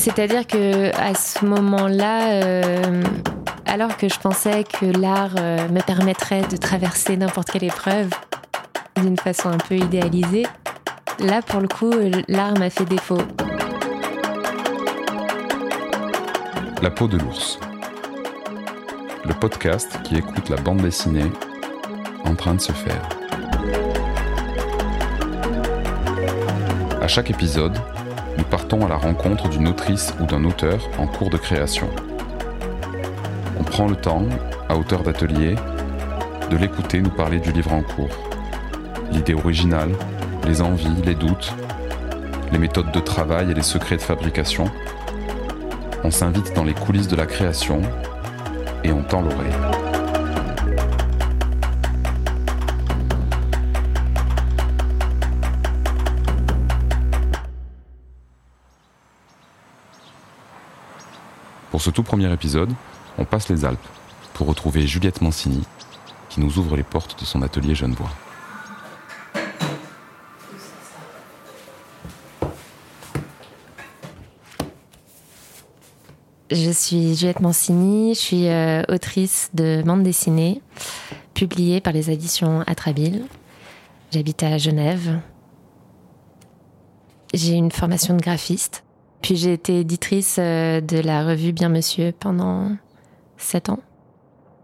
C'est-à-dire que à ce moment-là, euh, alors que je pensais que l'art euh, me permettrait de traverser n'importe quelle épreuve d'une façon un peu idéalisée, là pour le coup, l'art m'a fait défaut. La peau de l'ours. Le podcast qui écoute la bande dessinée en train de se faire. À chaque épisode, nous partons à la rencontre d'une autrice ou d'un auteur en cours de création. On prend le temps, à hauteur d'atelier, de l'écouter nous parler du livre en cours. L'idée originale, les envies, les doutes, les méthodes de travail et les secrets de fabrication. On s'invite dans les coulisses de la création et on tend l'oreille. Pour ce tout premier épisode, on passe les Alpes pour retrouver Juliette Mancini qui nous ouvre les portes de son atelier Genevois. Je suis Juliette Mancini, je suis euh, autrice de bande dessinée publiée par les éditions Atrabile. J'habite à Genève. J'ai une formation de graphiste puis j'ai été éditrice euh, de la revue Bien Monsieur pendant sept ans.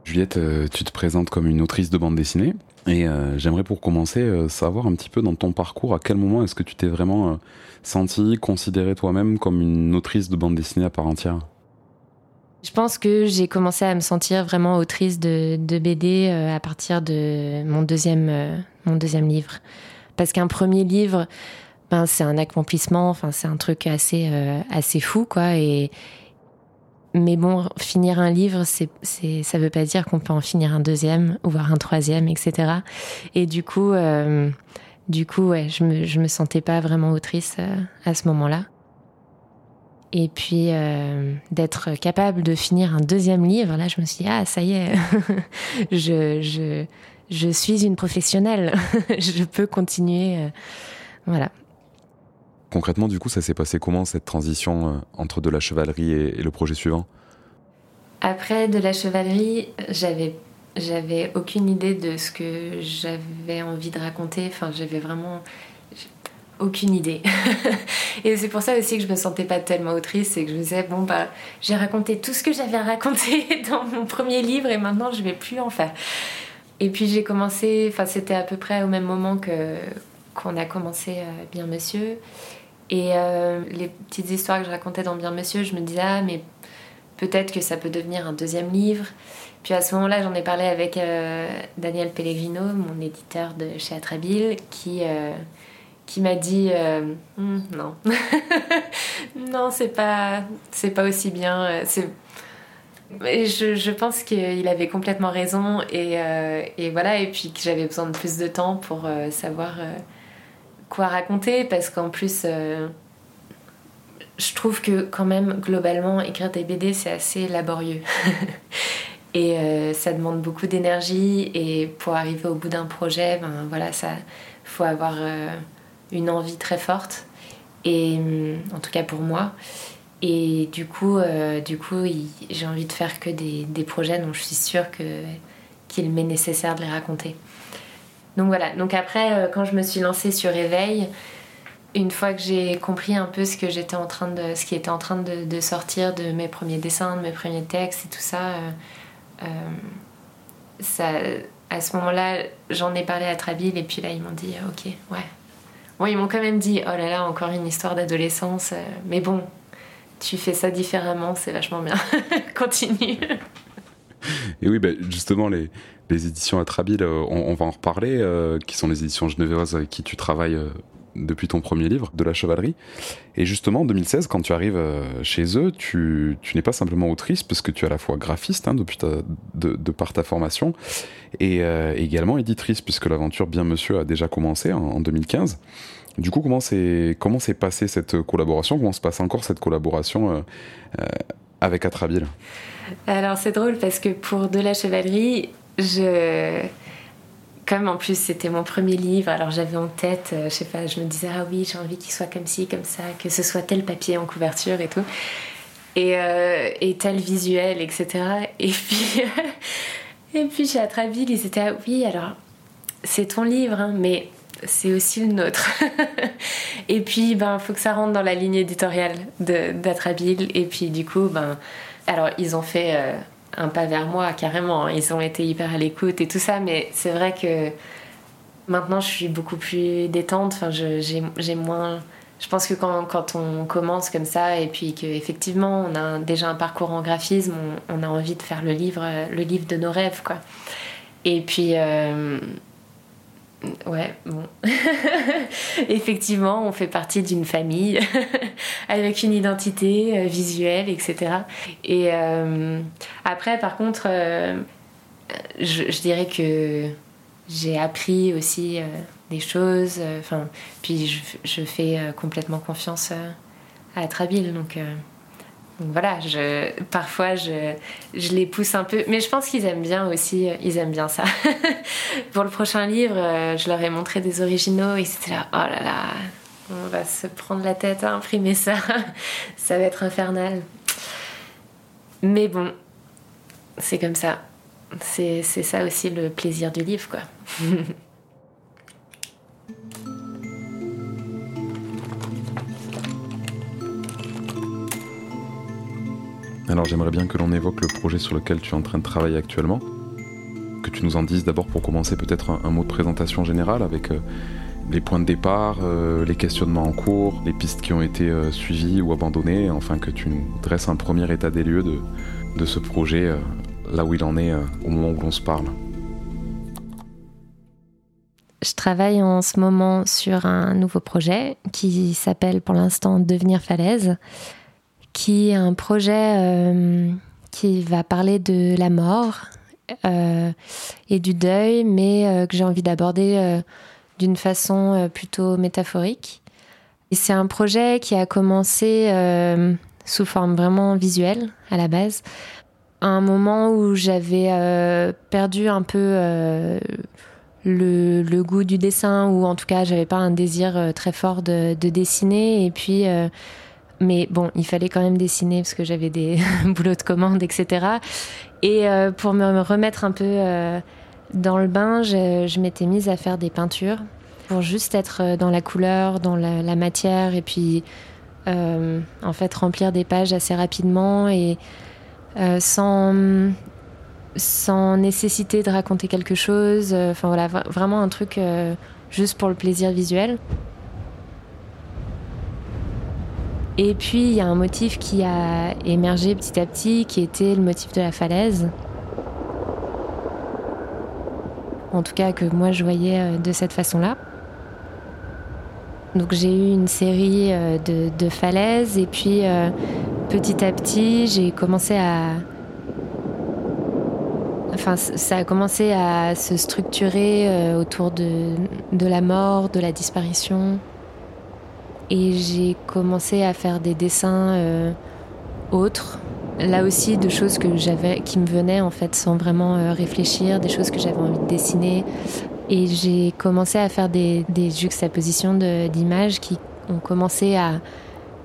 Juliette, euh, tu te présentes comme une autrice de bande dessinée. Et euh, j'aimerais pour commencer savoir un petit peu dans ton parcours, à quel moment est-ce que tu t'es vraiment sentie, considérée toi-même comme une autrice de bande dessinée à part entière? Je pense que j'ai commencé à me sentir vraiment autrice de, BD à partir de mon deuxième, mon deuxième livre. Parce qu'un premier livre, ben, c'est un accomplissement, enfin c'est un truc assez euh, assez fou quoi et mais bon, finir un livre, c'est, c'est, ça veut pas dire qu'on peut en finir un deuxième, ou voir un troisième, etc. Et du coup, euh, du coup, ouais, je me, je me sentais pas vraiment autrice euh, à ce moment-là. Et puis, d'être capable de finir un deuxième livre, là, je me suis dit, ah, ça y est, je, je, je suis une professionnelle, je peux continuer. voilà. Concrètement, du coup, ça s'est passé comment cette transition euh, entre de la chevalerie et, le projet suivant? Après de la chevalerie, j'avais j'avais aucune idée de ce que j'avais envie de raconter. Enfin, j'avais vraiment aucune idée. et c'est pour ça aussi que je me sentais pas tellement autrice et que je me disais bon bah j'ai raconté tout ce que j'avais à raconter dans mon premier livre et maintenant je vais plus en faire. Et puis j'ai commencé, enfin c'était à peu près au même moment que qu'on a commencé euh, Bien Monsieur. Et euh, les petites histoires que je racontais dans Bien Monsieur, je me disais, ah, mais peut-être que ça peut devenir un deuxième livre. Puis à ce moment-là, j'en ai parlé avec euh, Daniel Pellegrino, mon éditeur de chez Atrabile, qui, qui m'a dit hum, non, non, c'est pas, c'est pas aussi bien. C'est... je, je, pense qu'il avait complètement raison et, et, voilà, et puis que j'avais besoin de plus de temps pour savoir quoi raconter parce qu'en plus euh, je trouve que quand même globalement écrire des BD c'est assez laborieux. Et euh, ça demande beaucoup d'énergie et pour arriver au bout d'un projet ben voilà ça faut avoir euh, une envie très forte. Et en tout cas pour moi. Et du coup du coup j'ai envie de faire que des, des, projets dont je suis sûre que qu'il m'est nécessaire de les raconter donc voilà, donc après, euh, quand je me suis lancée sur Éveil, une fois que j'ai compris un peu ce que en train de, ce qui était en train de, sortir de mes premiers dessins, de mes premiers textes et tout ça, euh, euh, ça à ce moment-là, j'en ai parlé à Trabille et puis là ils m'ont dit ok, ouais. Bon, ils m'ont quand même dit oh là là, encore une histoire d'adolescence, mais bon, tu fais ça différemment, c'est vachement bien. Continue. Et oui, bah, justement, les, les éditions Atrabile, euh, on, va en reparler, euh, qui sont les éditions genevoises avec qui tu travailles euh, depuis ton premier livre, de la chevalerie. Et justement, en 2016, quand tu arrives chez eux, tu, n'es pas simplement autrice, parce que tu es à la fois graphiste, hein, depuis de, par ta formation, et également éditrice, puisque l'aventure Bien Monsieur a déjà commencé en, 2015. Du coup, comment s'est passée cette collaboration? Comment se passe encore cette collaboration avec Atrabile Alors c'est drôle parce que pour De la Chevalerie, je comme en plus c'était mon premier livre, alors j'avais en tête, je sais pas, je me disais ah oui j'ai envie qu'il soit comme ci, comme ça, que ce soit tel papier en couverture et tout, et, et tel visuel, etc. Et puis et puis chez Atrabile ils étaient ah oui alors c'est ton livre, hein, mais c'est aussi le nôtre. et puis, ben, faut que ça rentre dans la ligne éditoriale d'Atrabile. Et puis, du coup, ben, alors, ils ont fait euh, un pas vers moi, carrément. Ils ont été hyper à l'écoute et tout ça. Mais c'est vrai que maintenant, je suis beaucoup plus détente. Enfin, j'ai moins. Je pense que quand, quand, on commence comme ça et puis qu'effectivement on a déjà un parcours en graphisme, on, a envie de faire le livre, le livre de nos rêves, quoi. Et puis, euh, Ouais, bon. Effectivement, on fait partie d'une famille avec une identité euh, visuelle, etc. Et euh, après, par contre, euh, je, dirais que j'ai appris aussi des choses. Puis je, je fais complètement confiance à être habile, donc. Voilà, parfois je, je, les pousse un peu, mais je pense qu'ils aiment bien aussi, ils aiment bien ça. Pour le prochain livre, euh, je leur ai montré des originaux, ils étaient là, oh là là, on va se prendre la tête à imprimer ça, ça va être infernal. Mais bon, c'est comme ça, c'est ça aussi le plaisir du livre, quoi. Alors j'aimerais bien que l'on évoque le projet sur lequel tu es en train de travailler actuellement. Que tu nous en dises d'abord pour commencer peut-être un, mot de présentation générale avec euh, les points de départ, euh, les questionnements en cours, les pistes qui ont été euh, suivies ou abandonnées, enfin que tu nous dresses un premier état des lieux de, de ce projet, là où il en est au moment où l'on se parle. Je travaille en ce moment sur un nouveau projet qui s'appelle pour l'instant Devenir Falaise qui est un projet euh, qui va parler de la mort euh, et du deuil, mais euh, que j'ai envie d'aborder d'une façon plutôt métaphorique. c'est un projet qui a commencé sous forme vraiment visuelle à la base, à un moment où j'avais perdu un peu le, goût du dessin, ou en tout cas j'avais pas un désir très fort de, de dessiner, et puis mais bon, il fallait quand même dessiner parce que j'avais des boulots de commande, etc. Et euh, pour me remettre un peu euh, dans le bain, je, m'étais mise à faire des peintures pour juste être euh, dans la couleur, dans la, matière et puis en fait remplir des pages assez rapidement et sans sans nécessité de raconter quelque chose. Enfin voilà, vraiment un truc juste pour le plaisir visuel. Et puis il y a un motif qui a émergé petit à petit, qui était le motif de la falaise. En tout cas que moi je voyais euh, de cette façon-là. Donc j'ai eu une série euh, de, falaises et puis euh, petit à petit j'ai commencé à... Enfin ça a commencé à se structurer autour de, de la mort, de la disparition. Et j'ai commencé à faire des dessins euh, autres, là aussi de choses que j'avais, qui me venaient en fait sans vraiment euh, réfléchir, des choses que j'avais envie de dessiner. Et j'ai commencé à faire des, juxtapositions d'images qui ont commencé à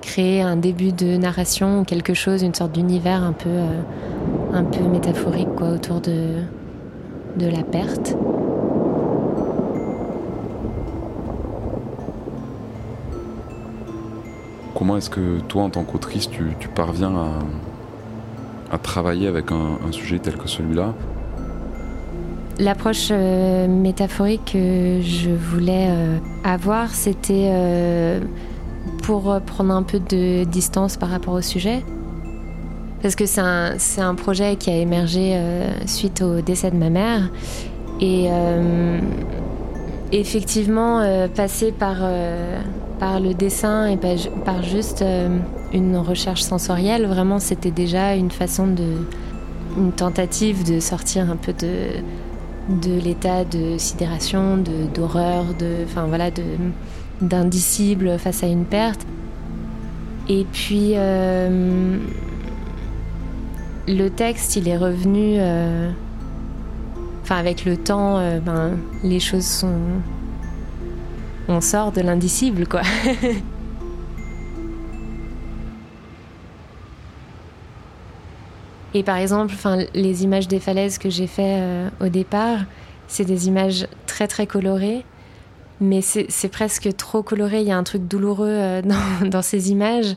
créer un début de narration ou quelque chose, une sorte d'univers un peu, euh, un peu métaphorique quoi, autour de la perte. Comment est-ce que toi, en tant qu'autrice, tu, parviens à, travailler avec un, sujet tel que celui-là? L'approche euh, métaphorique que je voulais euh, avoir, c'était euh, pour prendre un peu de distance par rapport au sujet. Parce que c'est un, un, projet qui a émergé suite au décès de ma mère. Et effectivement, passer par par le dessin et par juste euh, une recherche sensorielle, vraiment c'était déjà une façon de. une tentative de sortir un peu de, de l'état de sidération, d'horreur, de, enfin voilà, d'indicible face à une perte. Et puis euh, le texte, il est revenu euh, enfin avec le temps, ben, les choses sont, on sort de l'indicible, quoi. Et par exemple, enfin, les images des falaises que j'ai fait au départ, c'est des images très très colorées mais c'est presque trop coloré. Il y a un truc douloureux euh, dans, ces images.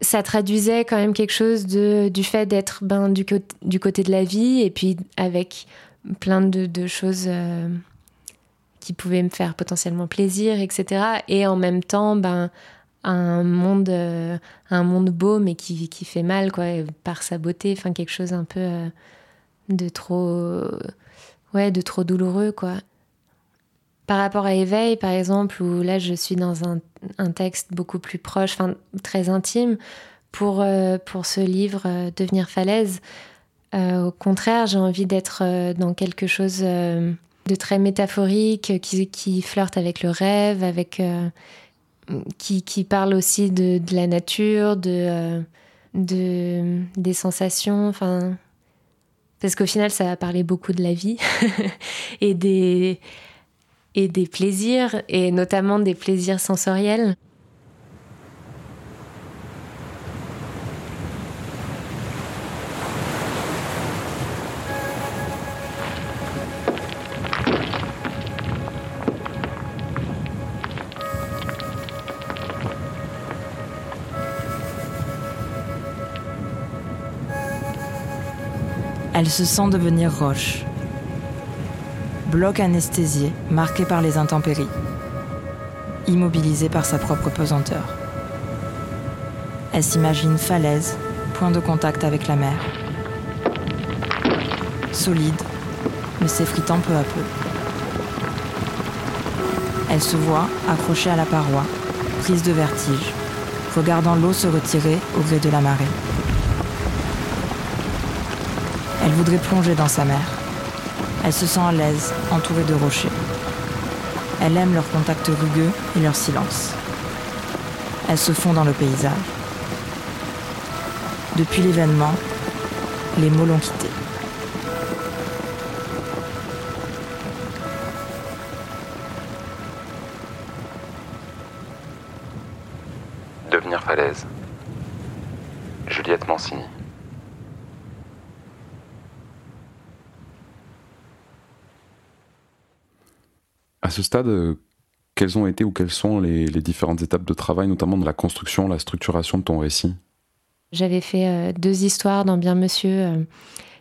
Ça traduisait quand même quelque chose de, du fait d'être ben, du, du, côté de la vie et puis avec plein de, choses euh, qui pouvaient me faire potentiellement plaisir, etc. Et en même temps, ben, un monde, euh, un monde beau mais qui, qui, fait mal quoi, par sa beauté, enfin quelque chose un peu de trop, ouais, de trop douloureux quoi. Par rapport à Éveil, par exemple, où là je suis dans un, texte beaucoup plus proche, enfin très intime, pour, euh, pour ce livre euh, Devenir falaise, euh, au contraire, j'ai envie d'être dans quelque chose de très métaphorique, qui, flirte avec le rêve, avec, qui, qui, parle aussi de, la nature, de, des sensations, enfin. Parce qu'au final, ça va parler beaucoup de la vie et des et des plaisirs, et notamment des plaisirs sensoriels. Elle se sent devenir roche bloc anesthésié, marqué par les intempéries, immobilisé par sa propre pesanteur. Elle s'imagine falaise, point de contact avec la mer. Solide, mais s'effritant peu à peu. Elle se voit accrochée à la paroi, prise de vertige, regardant l'eau se retirer au gré de la marée. Elle voudrait plonger dans sa mer, elle se sent à l'aise, entourée de rochers. Elle aime leur contact rugueux et leur silence. Elle se fond dans le paysage. Depuis l'événement, les mots l'ont quittée. Ce stade, euh, quelles ont été ou quelles sont les, différentes étapes de travail, notamment de la construction, la structuration de ton récit? J'avais fait euh, deux histoires dans Bien Monsieur euh,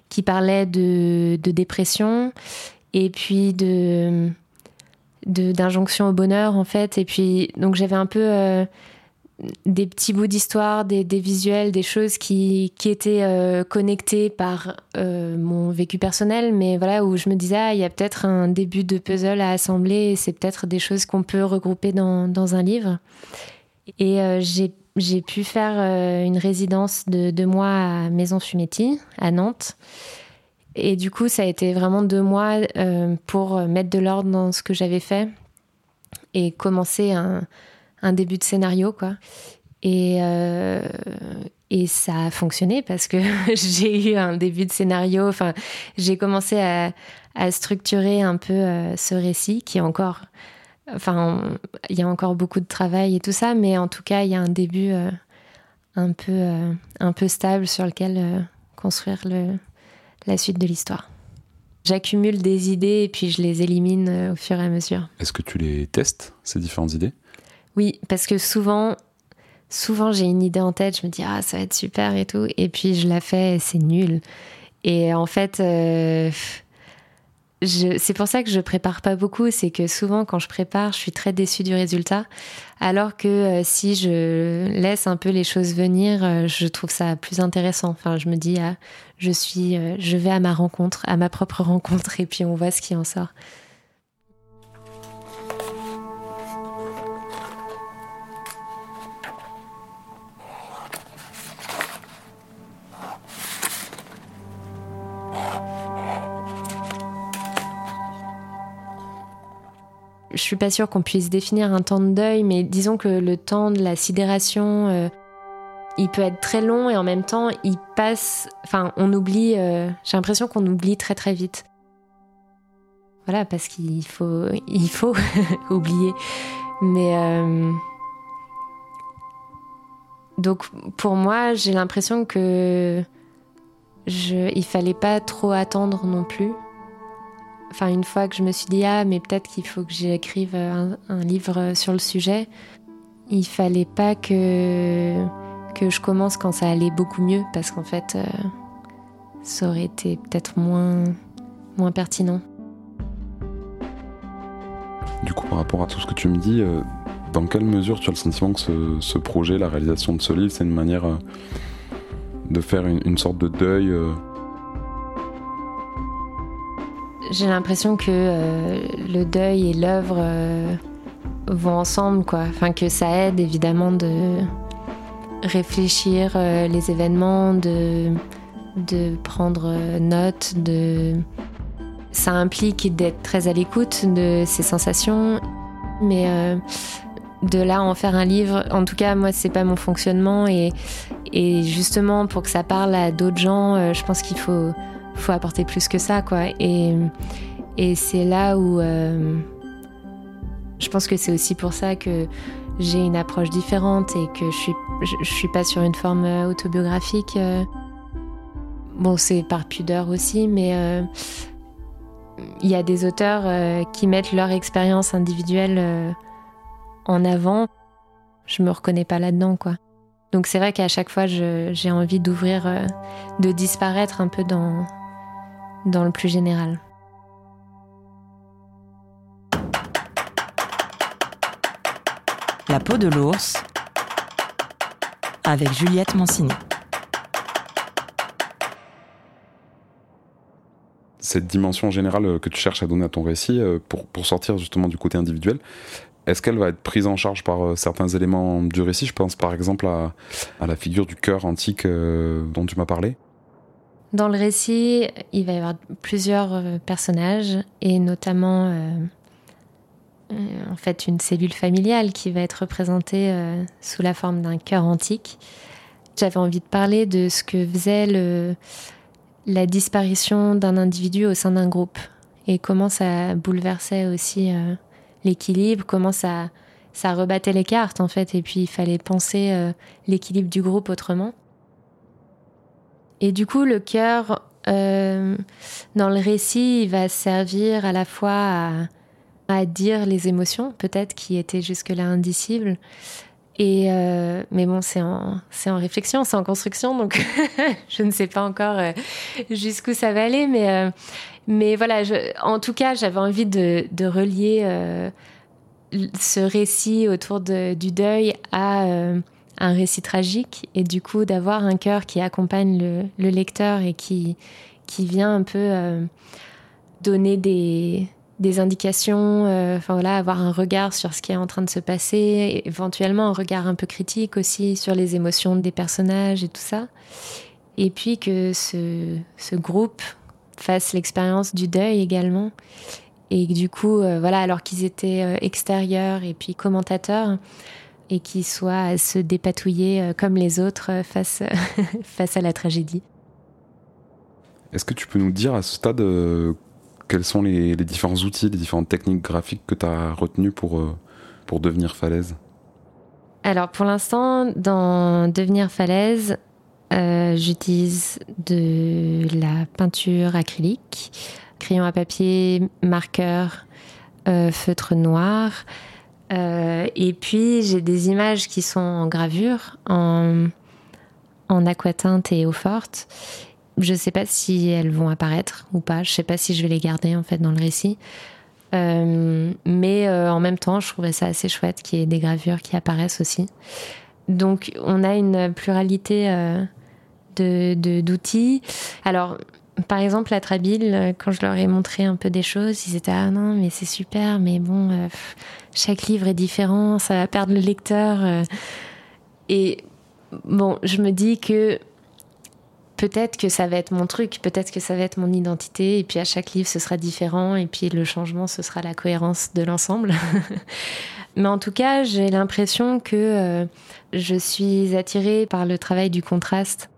qui parlaient de, dépression et puis de d'injonction au bonheur en fait. Et puis donc j'avais un peu des petits bouts d'histoire, des, visuels, des choses qui, étaient euh, connectées par euh, mon vécu personnel, mais voilà, où je me disais, ah, il y a peut-être un début de puzzle à assembler, c'est peut-être des choses qu'on peut regrouper dans, dans, un livre. Et euh, j'ai pu faire une résidence de deux mois à Maison Fumetti, à Nantes. Et du coup, ça a été vraiment deux mois pour mettre de l'ordre dans ce que j'avais fait et commencer un un début de scénario, quoi. Et, euh, et ça a fonctionné parce que j'ai eu un début de scénario. Enfin, j'ai commencé à, structurer un peu euh, ce récit qui est encore. Enfin, il y a encore beaucoup de travail et tout ça, mais en tout cas, il y a un début euh, un, peu, un peu stable sur lequel construire le, la suite de l'histoire. J'accumule des idées et puis je les élimine au fur et à mesure. Est-ce que tu les testes, ces différentes idées? Oui, parce que souvent, souvent j'ai une idée en tête, je me dis ah ça va être super et tout, et puis je la fais c'est nul. Et en fait, euh, c'est pour ça que je prépare pas beaucoup, c'est que souvent quand je prépare, je suis très déçue du résultat, alors que euh, si je laisse un peu les choses venir, euh, je trouve ça plus intéressant. Enfin, je me dis ah, je suis, je vais à ma rencontre, à ma propre rencontre, et puis on voit ce qui en sort. Je suis pas sûre qu'on puisse définir un temps de deuil, mais disons que le temps de la sidération, euh, il peut être très long et en même temps, il passe. Enfin, on oublie. Euh, j'ai l'impression qu'on oublie très très vite. Voilà, parce qu'il faut, il faut oublier. Mais euh, donc pour moi, j'ai l'impression que je, il fallait pas trop attendre non plus. Enfin, une fois que je me suis dit ah, mais peut-être qu'il faut que j'écrive un, livre sur le sujet, il fallait pas que que je commence quand ça allait beaucoup mieux parce qu'en fait, euh, ça aurait été peut-être moins, moins pertinent. Du coup, par rapport à tout ce que tu me dis, euh, dans quelle mesure tu as le sentiment que ce, projet, la réalisation de ce livre, c'est une manière euh, de faire une, sorte de deuil J'ai l'impression que le deuil et l'œuvre vont ensemble, quoi. Enfin, que ça aide évidemment de réfléchir euh, les événements, de, de prendre euh, note, de... ça implique d'être très à l'écoute de ses sensations, mais euh, de là en faire un livre, en tout cas moi c'est pas mon fonctionnement et, et justement pour que ça parle à d'autres gens, je pense qu'il faut, faut apporter plus que ça quoi. Et, et c'est là où je pense que c'est aussi pour ça que j'ai une approche différente et que je suis, je, suis pas sur une forme euh, autobiographique. Euh. Bon, c'est par pudeur aussi, mais euh, il y a des auteurs qui mettent leur expérience individuelle en avant. Je me reconnais pas là-dedans, quoi. Donc c'est vrai qu'à chaque fois, j'ai envie d'ouvrir, de disparaître un peu dans, dans le plus général. La peau de l'ours avec Juliette Mancini. Cette dimension générale que tu cherches à donner à ton récit euh, pour, pour sortir justement du côté individuel, est-ce qu'elle va être prise en charge par euh, certains éléments du récit? Je pense par exemple à, à la figure du cœur antique euh, dont tu m'as parlé. Dans le récit, il va y avoir plusieurs personnages et notamment euh, en fait une cellule familiale qui va être représentée euh, sous la forme d'un cœur antique. J'avais envie de parler de ce que faisait la disparition d'un individu au sein d'un groupe et comment ça bouleversait aussi euh, l'équilibre, comment ça, ça rebattait les cartes en fait et puis il fallait penser l'équilibre du groupe autrement. Et du coup le cœur dans le récit il va servir à la fois à dire les émotions, peut-être qui étaient jusque-là indicibles. Et euh, mais bon, c'est en, réflexion, c'est en construction, donc je ne sais pas encore euh, jusqu'où ça va aller. Mais, euh, mais voilà, en tout cas, j'avais envie de, relier ce récit autour du deuil à un récit tragique et du coup d'avoir un cœur qui accompagne le, le, lecteur et qui, qui vient un peu donner des, des indications, euh, voilà, avoir un regard sur ce qui est en train de se passer, éventuellement un regard un peu critique aussi sur les émotions des personnages et tout ça. Et puis que ce, ce groupe fasse l'expérience du deuil également. Et du coup, euh, voilà, alors qu'ils étaient euh, extérieurs et puis commentateurs, et qu'ils soient à se dépatouiller comme les autres face, face à la tragédie. Est-ce que tu peux nous dire à ce stade quels sont les, différents outils, les différentes techniques graphiques que tu as retenues pour, euh, pour devenir falaise? Alors pour l'instant, dans devenir falaise, euh, j'utilise de la peinture acrylique, crayon à papier, marqueur, euh, feutre noir. Et puis j'ai des images qui sont en gravure, en, en aquatinte et eau forte. Je sais pas si elles vont apparaître ou pas. Je sais pas si je vais les garder en fait dans le récit. Euh, mais euh, en même temps, je trouvais ça assez chouette qu'il y ait des gravures qui apparaissent aussi. Donc, on a une pluralité euh, de d'outils. Alors, par exemple, à Trabille, quand je leur ai montré un peu des choses, ils étaient ah non, mais c'est super, mais bon, chaque livre est différent, ça va perdre le lecteur. et bon, je me dis que peut-être que ça va être mon truc, peut-être que ça va être mon identité, et puis à chaque livre ce sera différent, et puis le changement ce sera la cohérence de l'ensemble. Mais en tout cas, j'ai l'impression que euh, je suis attirée par le travail du contraste.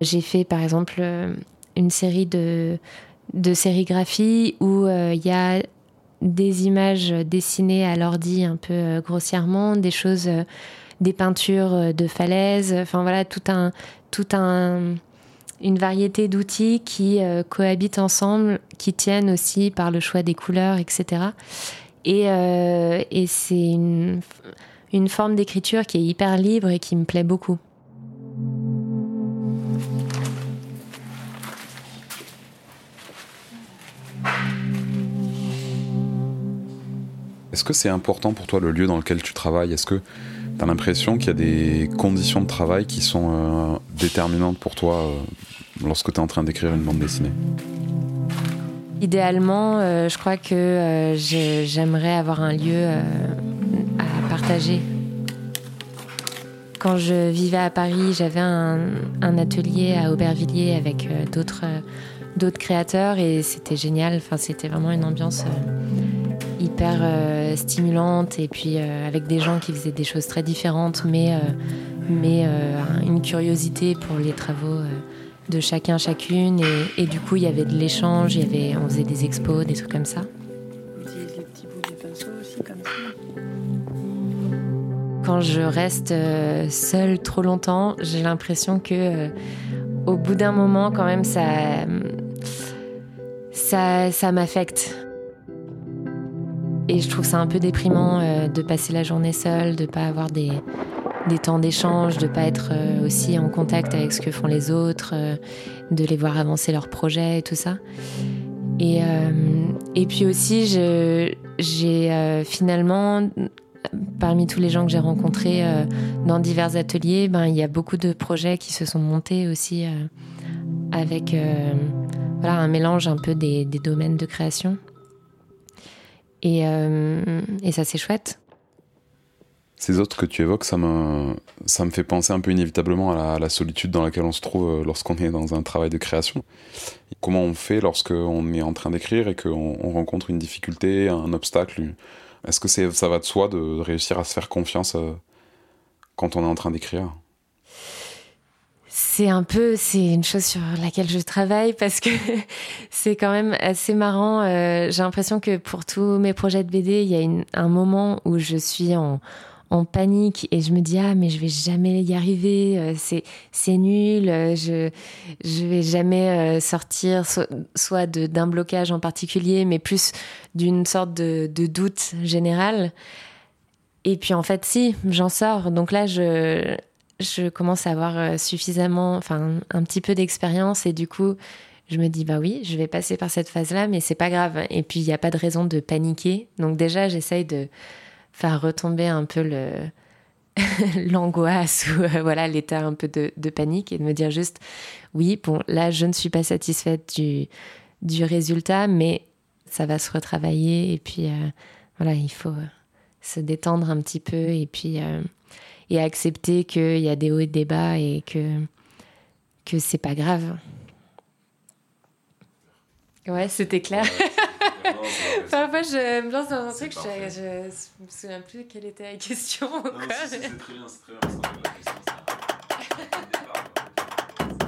J'ai fait par exemple euh, une série de, de sérigraphies où euh, il y a des images dessinées à l'ordi un peu grossièrement, des choses, des peintures de falaises, enfin voilà, tout un, tout un, une variété d'outils qui cohabitent ensemble, qui tiennent aussi par le choix des couleurs, etc. Euh, et, c'est une, une forme d'écriture qui est hyper libre et qui me plaît beaucoup. Est-ce que c'est important pour toi le lieu dans lequel tu travailles? Est-ce que tu as l'impression qu'il y a des conditions de travail qui sont euh, déterminantes pour toi euh, lorsque tu es en train d'écrire une bande dessinée? Idéalement, euh, je crois que j'aimerais avoir un lieu à partager. Quand je vivais à Paris, j'avais un, atelier à Aubervilliers avec d'autres créateurs et c'était génial. Enfin, c'était vraiment une ambiance hyper stimulante et puis avec des gens qui faisaient des choses très différentes, mais mais une curiosité pour les travaux de chacun chacune et, du coup il y avait de l'échange, on faisait des expos, des trucs comme ça. Quand je reste euh, seule trop longtemps, j'ai l'impression que euh, au bout d'un moment quand même ça ça, ça m'affecte. Et je trouve ça un peu déprimant euh, de passer la journée seule, de pas avoir des, des temps d'échange, de pas être euh, aussi en contact avec ce que font les autres, euh, de les voir avancer leurs projets et tout ça. Et, et puis aussi, j'ai finalement, parmi tous les gens que j'ai rencontrés dans divers ateliers, ben, il y a beaucoup de projets qui se sont montés aussi avec voilà, un mélange un peu des domaines de création. Et, et ça, c'est chouette. Ces autres que tu évoques, ça me, ça me fait penser un peu inévitablement à la, solitude dans laquelle on se trouve euh, lorsqu'on est dans un travail de création. Comment on fait lorsqu'on est en train d'écrire et qu'on rencontre une difficulté, un obstacle? Est-ce que ça va de soi de réussir à se faire confiance euh, quand on est en train d'écrire? C'est un peu, c'est une chose sur laquelle je travaille parce que c'est quand même assez marrant. Euh, j'ai l'impression que pour tous mes projets de BD, il y a un moment où je suis en, panique et je me dis ah mais je vais jamais y arriver euh, c'est nul euh, je je vais jamais sortir soit, d'un blocage en particulier mais plus d'une sorte de, de, doute général et puis en fait si j'en sors donc là je je commence à avoir suffisamment enfin un petit peu d'expérience et du coup je me dis bah oui, je vais passer par cette phase-là, mais c'est pas grave. Et puis il n'y a pas de raison de paniquer. Donc déjà, j'essaye de faire retomber un peu le l'angoisse ou euh, voilà l'état un peu de, panique et de me dire juste oui bon là je ne suis pas satisfaite du, du résultat mais ça va se retravailler et puis euh, voilà il faut euh, se détendre un petit peu et puis et accepter qu'il y a des hauts et des bas et que que c'est pas grave ouais c'était clair Parfois, je me lance dans un truc, je, je, me souviens plus quelle était la question.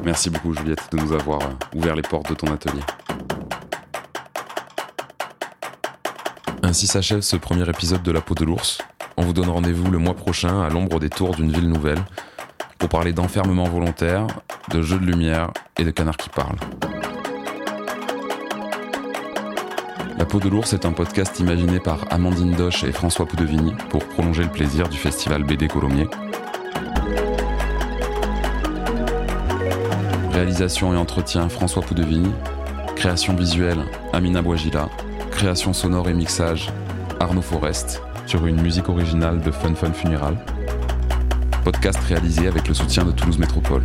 Merci beaucoup, Juliette, de nous avoir euh, ouvert les portes de ton atelier. Ainsi s'achève ce premier épisode de La peau de l'ours. On vous donne rendez-vous le mois prochain à l'ombre des tours d'une ville nouvelle pour parler d'enfermement volontaire, de jeux de lumière et de canards qui parlent. La peau de l'ours est un podcast imaginé par Amandine Doche et François Poudevigny pour prolonger le plaisir du festival BD Colomiers. Réalisation et entretien François Poudevigny. Création visuelle Amina Bouagila. Création sonore et mixage Arnaud Forest sur une musique originale de Fun Fun Funeral. Podcast réalisé avec le soutien de Toulouse Métropole.